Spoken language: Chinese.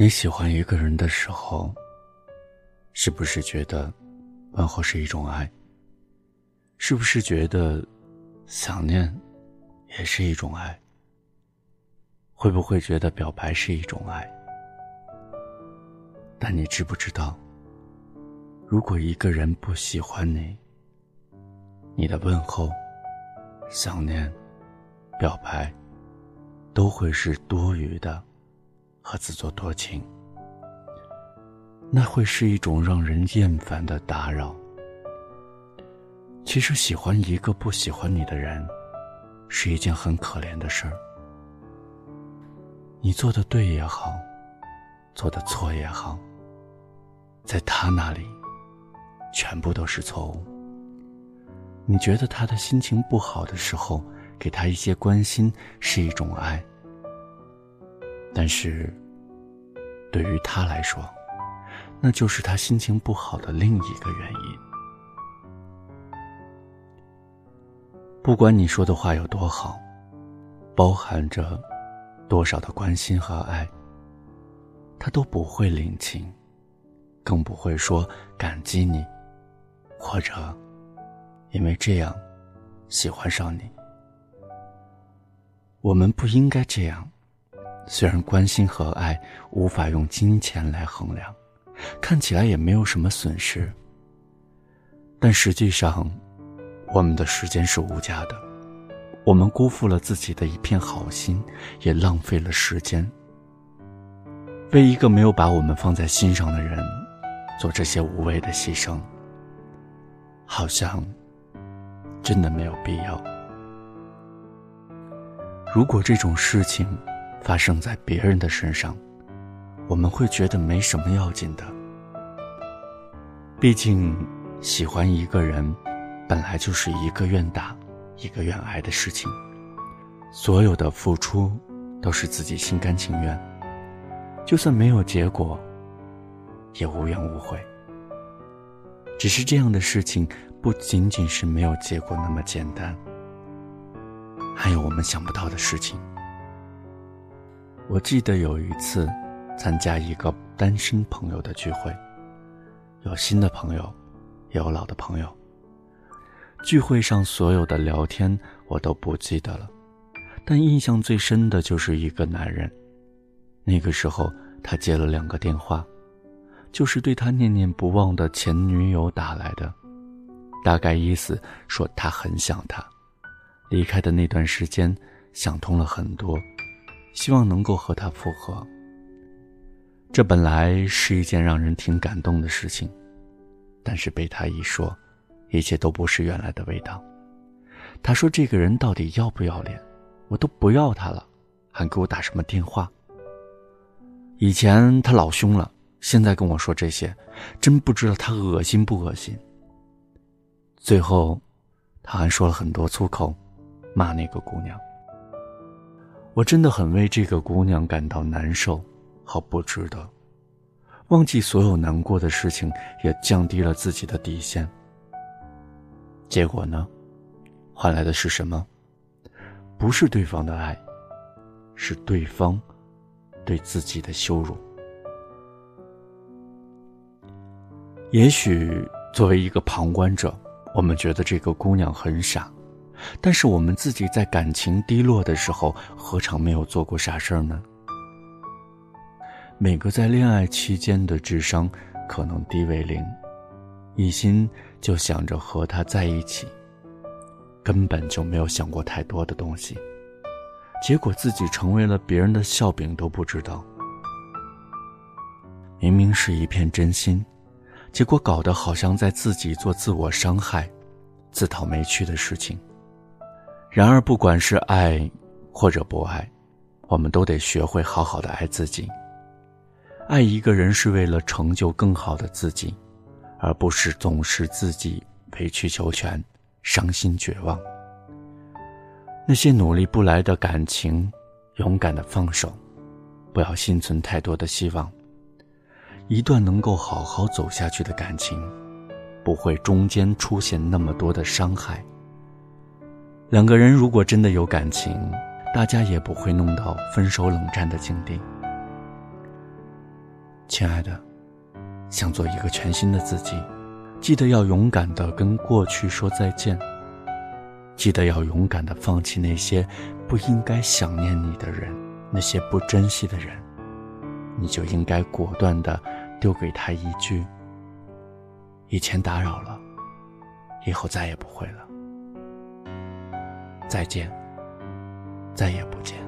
你喜欢一个人的时候，是不是觉得问候是一种爱？是不是觉得想念也是一种爱？会不会觉得表白是一种爱？但你知不知道，如果一个人不喜欢你，你的问候、想念、表白都会是多余的。和自作多情，那会是一种让人厌烦的打扰。其实，喜欢一个不喜欢你的人，是一件很可怜的事儿。你做的对也好，做的错也好，在他那里，全部都是错误。你觉得他的心情不好的时候，给他一些关心是一种爱。但是，对于他来说，那就是他心情不好的另一个原因。不管你说的话有多好，包含着多少的关心和爱，他都不会领情，更不会说感激你，或者因为这样喜欢上你。我们不应该这样。虽然关心和爱无法用金钱来衡量，看起来也没有什么损失，但实际上，我们的时间是无价的，我们辜负了自己的一片好心，也浪费了时间，为一个没有把我们放在心上的人做这些无谓的牺牲，好像真的没有必要。如果这种事情，发生在别人的身上，我们会觉得没什么要紧的。毕竟，喜欢一个人，本来就是一个愿打，一个愿挨的事情。所有的付出，都是自己心甘情愿。就算没有结果，也无怨无悔。只是这样的事情，不仅仅是没有结果那么简单，还有我们想不到的事情。我记得有一次，参加一个单身朋友的聚会，有新的朋友，也有老的朋友。聚会上所有的聊天我都不记得了，但印象最深的就是一个男人。那个时候他接了两个电话，就是对他念念不忘的前女友打来的，大概意思说他很想他，离开的那段时间想通了很多。希望能够和他复合。这本来是一件让人挺感动的事情，但是被他一说，一切都不是原来的味道。他说：“这个人到底要不要脸？我都不要他了，还给我打什么电话？以前他老凶了，现在跟我说这些，真不知道他恶心不恶心。”最后，他还说了很多粗口，骂那个姑娘。我真的很为这个姑娘感到难受，和不值得。忘记所有难过的事情，也降低了自己的底线。结果呢？换来的是什么？不是对方的爱，是对方对自己的羞辱。也许作为一个旁观者，我们觉得这个姑娘很傻。但是我们自己在感情低落的时候，何尝没有做过傻事儿呢？每个在恋爱期间的智商可能低为零，一心就想着和他在一起，根本就没有想过太多的东西，结果自己成为了别人的笑柄都不知道。明明是一片真心，结果搞得好像在自己做自我伤害、自讨没趣的事情。然而，不管是爱或者不爱，我们都得学会好好的爱自己。爱一个人是为了成就更好的自己，而不是总是自己委曲求全、伤心绝望。那些努力不来的感情，勇敢的放手，不要心存太多的希望。一段能够好好走下去的感情，不会中间出现那么多的伤害。两个人如果真的有感情，大家也不会弄到分手冷战的境地。亲爱的，想做一个全新的自己，记得要勇敢的跟过去说再见。记得要勇敢的放弃那些不应该想念你的人，那些不珍惜的人，你就应该果断的丢给他一句：“以前打扰了，以后再也不会了。”再见，再也不见。